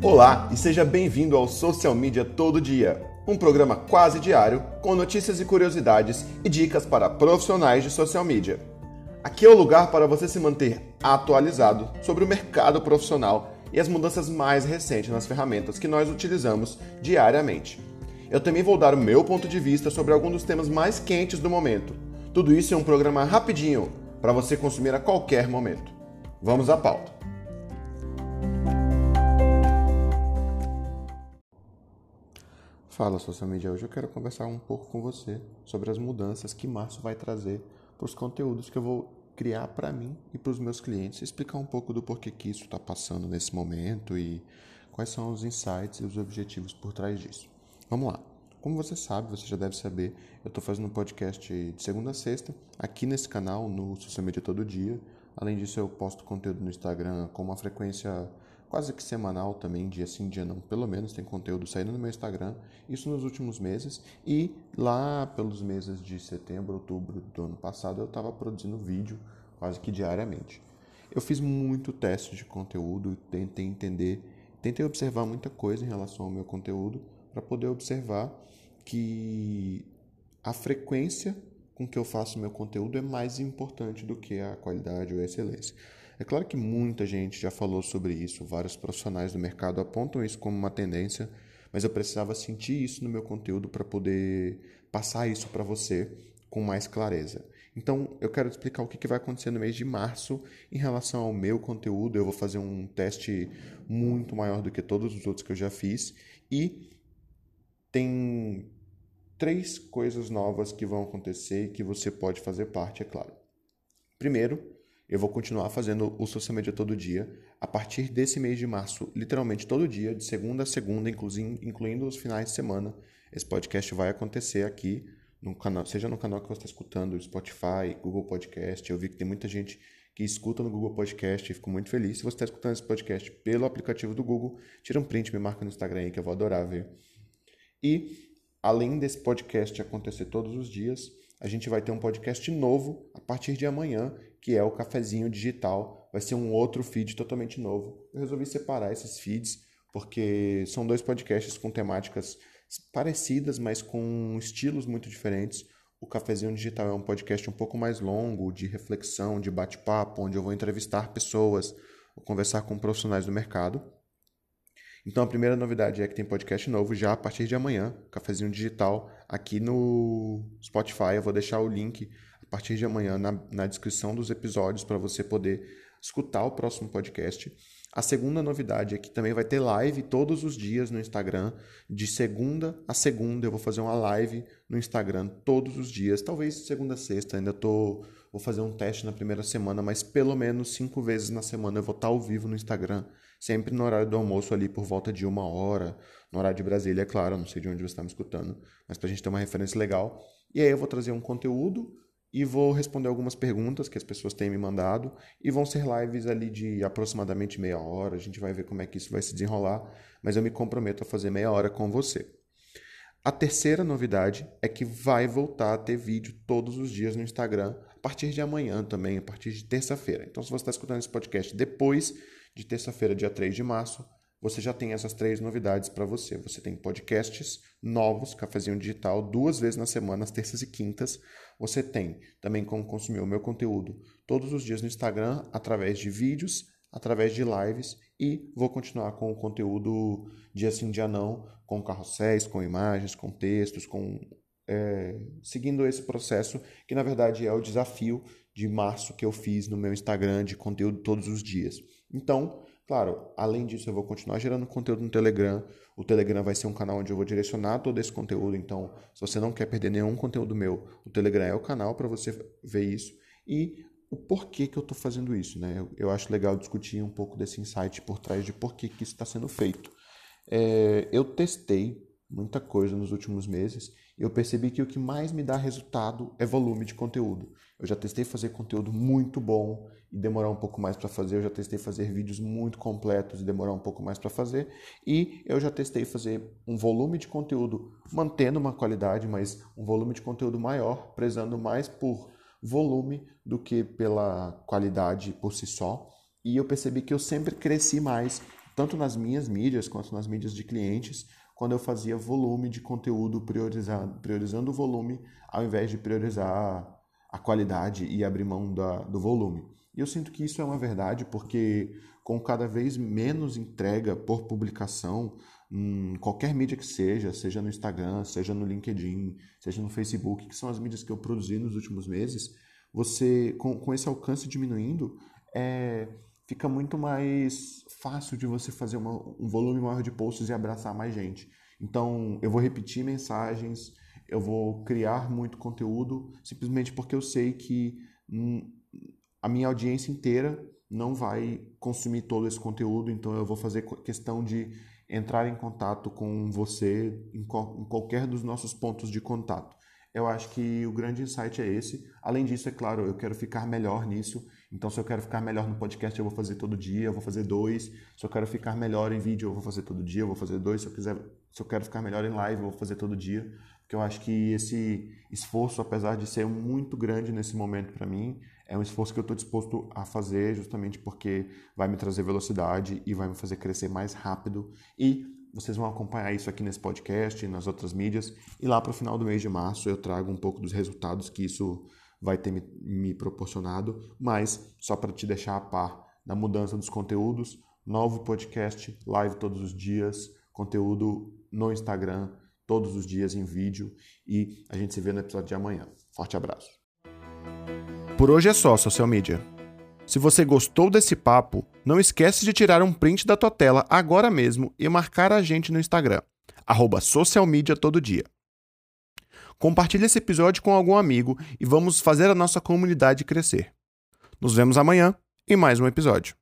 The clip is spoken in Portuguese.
Olá e seja bem-vindo ao Social Media Todo Dia, um programa quase diário com notícias e curiosidades e dicas para profissionais de social media. Aqui é o lugar para você se manter atualizado sobre o mercado profissional e as mudanças mais recentes nas ferramentas que nós utilizamos diariamente. Eu também vou dar o meu ponto de vista sobre alguns dos temas mais quentes do momento. Tudo isso em um programa rapidinho para você consumir a qualquer momento. Vamos à pauta. Fala social media, hoje eu quero conversar um pouco com você sobre as mudanças que março vai trazer para os conteúdos que eu vou criar para mim e para os meus clientes, explicar um pouco do porquê que isso está passando nesse momento e quais são os insights e os objetivos por trás disso. Vamos lá. Como você sabe, você já deve saber, eu estou fazendo um podcast de segunda a sexta aqui nesse canal, no Social Media Todo Dia. Além disso, eu posto conteúdo no Instagram com uma frequência quase que semanal também, dia sim, dia não, pelo menos tem conteúdo saindo no meu Instagram, isso nos últimos meses, e lá pelos meses de setembro, outubro do ano passado eu estava produzindo vídeo quase que diariamente. Eu fiz muito teste de conteúdo, tentei entender, tentei observar muita coisa em relação ao meu conteúdo para poder observar que a frequência com que eu faço meu conteúdo é mais importante do que a qualidade ou a excelência. É claro que muita gente já falou sobre isso, vários profissionais do mercado apontam isso como uma tendência, mas eu precisava sentir isso no meu conteúdo para poder passar isso para você com mais clareza. Então, eu quero te explicar o que vai acontecer no mês de março em relação ao meu conteúdo. Eu vou fazer um teste muito maior do que todos os outros que eu já fiz e tem três coisas novas que vão acontecer e que você pode fazer parte, é claro. Primeiro, eu vou continuar fazendo o Social Media todo dia. A partir desse mês de março, literalmente todo dia, de segunda a segunda, incluindo os finais de semana, esse podcast vai acontecer aqui no canal, seja no canal que você está escutando, Spotify, Google Podcast. Eu vi que tem muita gente que escuta no Google Podcast e fico muito feliz. Se você está escutando esse podcast pelo aplicativo do Google, tira um print, me marca no Instagram aí que eu vou adorar ver. E além desse podcast acontecer todos os dias, a gente vai ter um podcast novo a partir de amanhã, que é o Cafezinho Digital. Vai ser um outro feed totalmente novo. Eu resolvi separar esses feeds porque são dois podcasts com temáticas parecidas, mas com estilos muito diferentes. O Cafezinho Digital é um podcast um pouco mais longo, de reflexão, de bate-papo, onde eu vou entrevistar pessoas, vou conversar com profissionais do mercado. Então a primeira novidade é que tem podcast novo já a partir de amanhã, Cafezinho Digital, aqui no Spotify. Eu vou deixar o link a partir de amanhã na, na descrição dos episódios para você poder escutar o próximo podcast. A segunda novidade é que também vai ter live todos os dias no Instagram, de segunda a segunda. Eu vou fazer uma live no Instagram todos os dias, talvez segunda a sexta. Ainda tô, vou fazer um teste na primeira semana, mas pelo menos cinco vezes na semana eu vou estar ao vivo no Instagram sempre no horário do almoço ali por volta de uma hora, no horário de Brasília, é claro, não sei de onde você está me escutando, mas para a gente ter uma referência legal. E aí eu vou trazer um conteúdo e vou responder algumas perguntas que as pessoas têm me mandado e vão ser lives ali de aproximadamente meia hora, a gente vai ver como é que isso vai se desenrolar, mas eu me comprometo a fazer meia hora com você. A terceira novidade é que vai voltar a ter vídeo todos os dias no Instagram, a partir de amanhã também, a partir de terça-feira. Então, se você está escutando esse podcast depois de terça-feira, dia 3 de março, você já tem essas três novidades para você. Você tem podcasts novos, Cafezinho Digital, duas vezes na semana, às terças e quintas. Você tem também como consumir o meu conteúdo todos os dias no Instagram, através de vídeos, através de lives e vou continuar com o conteúdo dia sim, dia não, com carrosséis, com imagens, com textos, com é, seguindo esse processo que na verdade é o desafio de março que eu fiz no meu Instagram de conteúdo todos os dias. Então, claro, além disso, eu vou continuar gerando conteúdo no Telegram. O Telegram vai ser um canal onde eu vou direcionar todo esse conteúdo. Então, se você não quer perder nenhum conteúdo meu, o Telegram é o canal para você ver isso. E o porquê que eu estou fazendo isso, né? Eu, eu, acho legal discutir um pouco desse insight por trás de por que isso está sendo feito. É, eu testei muita coisa nos últimos meses, eu percebi que o que mais me dá resultado é volume de conteúdo. Eu já testei fazer conteúdo muito bom e demorar um pouco mais para fazer, eu já testei fazer vídeos muito completos e demorar um pouco mais para fazer, e eu já testei fazer um volume de conteúdo mantendo uma qualidade, mas um volume de conteúdo maior, prezando mais por volume do que pela qualidade por si só. E eu percebi que eu sempre cresci mais tanto nas minhas mídias quanto nas mídias de clientes, quando eu fazia volume de conteúdo priorizado, priorizando o volume ao invés de priorizar a qualidade e abrir mão da, do volume. E eu sinto que isso é uma verdade porque com cada vez menos entrega por publicação, em qualquer mídia que seja, seja no Instagram, seja no LinkedIn, seja no Facebook, que são as mídias que eu produzi nos últimos meses, você com, com esse alcance diminuindo, é, fica muito mais fácil de você fazer uma, um volume maior de posts e abraçar mais gente. Então, eu vou repetir mensagens, eu vou criar muito conteúdo, simplesmente porque eu sei que hum, a minha audiência inteira não vai consumir todo esse conteúdo, então eu vou fazer questão de entrar em contato com você em, em qualquer dos nossos pontos de contato. Eu acho que o grande insight é esse. Além disso, é claro, eu quero ficar melhor nisso. Então, se eu quero ficar melhor no podcast, eu vou fazer todo dia, eu vou fazer dois. Se eu quero ficar melhor em vídeo, eu vou fazer todo dia, eu vou fazer dois. Se eu quiser, se eu quero ficar melhor em live, eu vou fazer todo dia. Porque eu acho que esse esforço, apesar de ser muito grande nesse momento para mim, é um esforço que eu estou disposto a fazer justamente porque vai me trazer velocidade e vai me fazer crescer mais rápido. E vocês vão acompanhar isso aqui nesse podcast nas outras mídias. E lá para o final do mês de março eu trago um pouco dos resultados que isso vai ter me, me proporcionado. Mas só para te deixar a par da mudança dos conteúdos, novo podcast, live todos os dias, conteúdo no Instagram todos os dias em vídeo e a gente se vê no episódio de amanhã. Forte abraço. Por hoje é só, social media. Se você gostou desse papo, não esquece de tirar um print da tua tela agora mesmo e marcar a gente no Instagram, arroba todo dia. Compartilhe esse episódio com algum amigo e vamos fazer a nossa comunidade crescer. Nos vemos amanhã em mais um episódio.